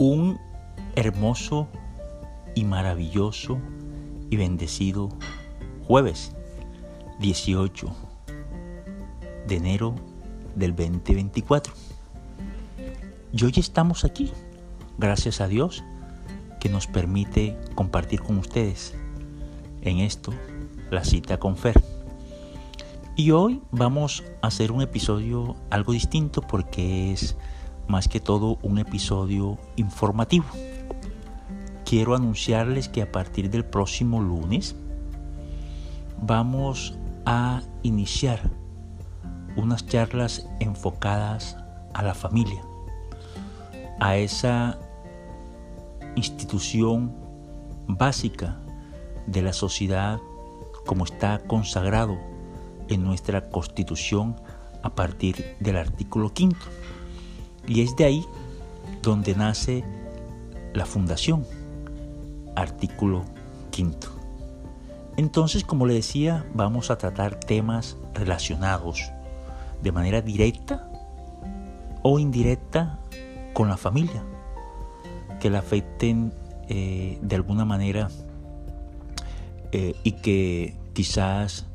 un hermoso y maravilloso y bendecido jueves 18 de enero del 2024. Y hoy estamos aquí, gracias a Dios, que nos permite compartir con ustedes en esto, la cita con Fer. Y hoy vamos a hacer un episodio algo distinto porque es más que todo un episodio informativo. Quiero anunciarles que a partir del próximo lunes vamos a iniciar unas charlas enfocadas a la familia, a esa institución básica de la sociedad como está consagrado en nuestra constitución a partir del artículo quinto. Y es de ahí donde nace la fundación, artículo quinto. Entonces, como le decía, vamos a tratar temas relacionados de manera directa o indirecta con la familia, que la afecten eh, de alguna manera eh, y que quizás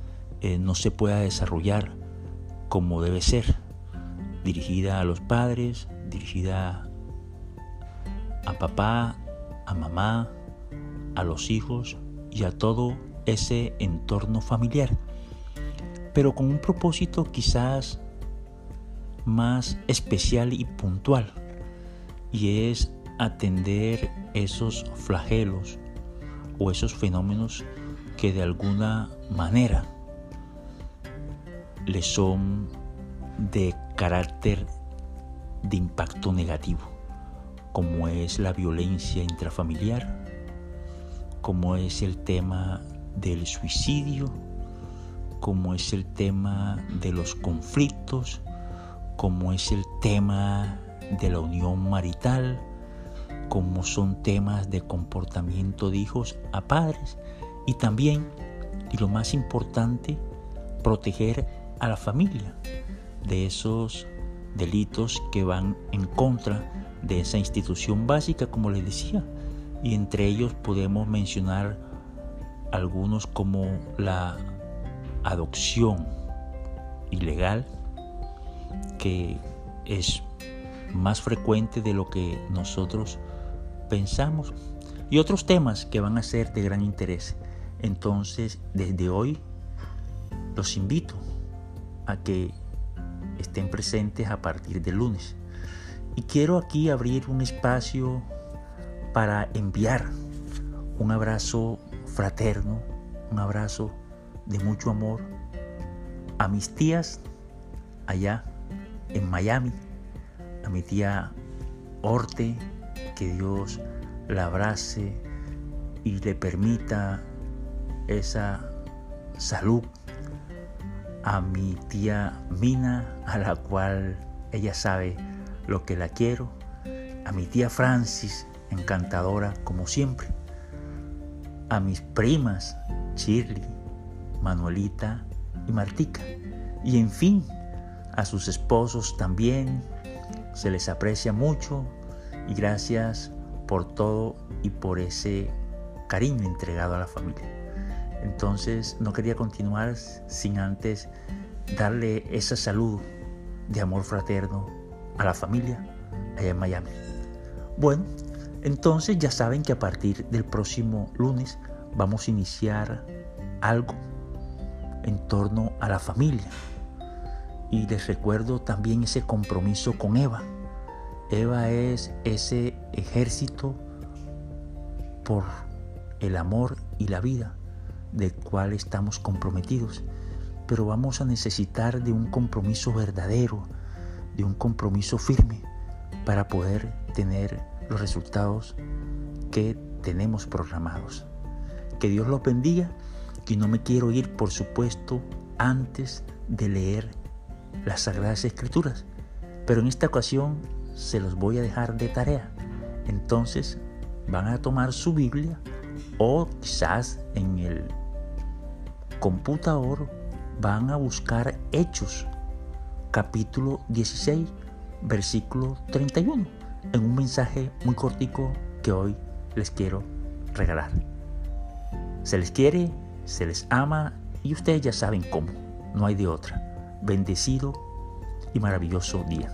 eh, no se pueda desarrollar como debe ser dirigida a los padres, dirigida a papá, a mamá, a los hijos y a todo ese entorno familiar, pero con un propósito quizás más especial y puntual, y es atender esos flagelos o esos fenómenos que de alguna manera le son de carácter de impacto negativo, como es la violencia intrafamiliar, como es el tema del suicidio, como es el tema de los conflictos, como es el tema de la unión marital, como son temas de comportamiento de hijos a padres y también, y lo más importante, proteger a la familia de esos delitos que van en contra de esa institución básica, como les decía. Y entre ellos podemos mencionar algunos como la adopción ilegal, que es más frecuente de lo que nosotros pensamos, y otros temas que van a ser de gran interés. Entonces, desde hoy, los invito a que estén presentes a partir del lunes. Y quiero aquí abrir un espacio para enviar un abrazo fraterno, un abrazo de mucho amor a mis tías allá en Miami, a mi tía Orte, que Dios la abrace y le permita esa salud a mi tía Mina, a la cual ella sabe lo que la quiero, a mi tía Francis, encantadora como siempre, a mis primas Shirley, Manuelita y Martica, y en fin, a sus esposos también, se les aprecia mucho y gracias por todo y por ese cariño entregado a la familia. Entonces no quería continuar sin antes darle ese saludo de amor fraterno a la familia allá en Miami. Bueno, entonces ya saben que a partir del próximo lunes vamos a iniciar algo en torno a la familia. Y les recuerdo también ese compromiso con Eva. Eva es ese ejército por el amor y la vida del cual estamos comprometidos, pero vamos a necesitar de un compromiso verdadero, de un compromiso firme para poder tener los resultados que tenemos programados. Que Dios los bendiga y no me quiero ir, por supuesto, antes de leer las Sagradas Escrituras, pero en esta ocasión se los voy a dejar de tarea. Entonces van a tomar su Biblia o quizás en el computador van a buscar Hechos, capítulo 16, versículo 31. en un mensaje muy cortico que hoy les quiero regalar. Se les quiere, se les ama y ustedes ya saben cómo, no hay de otra. Bendecido y maravilloso día.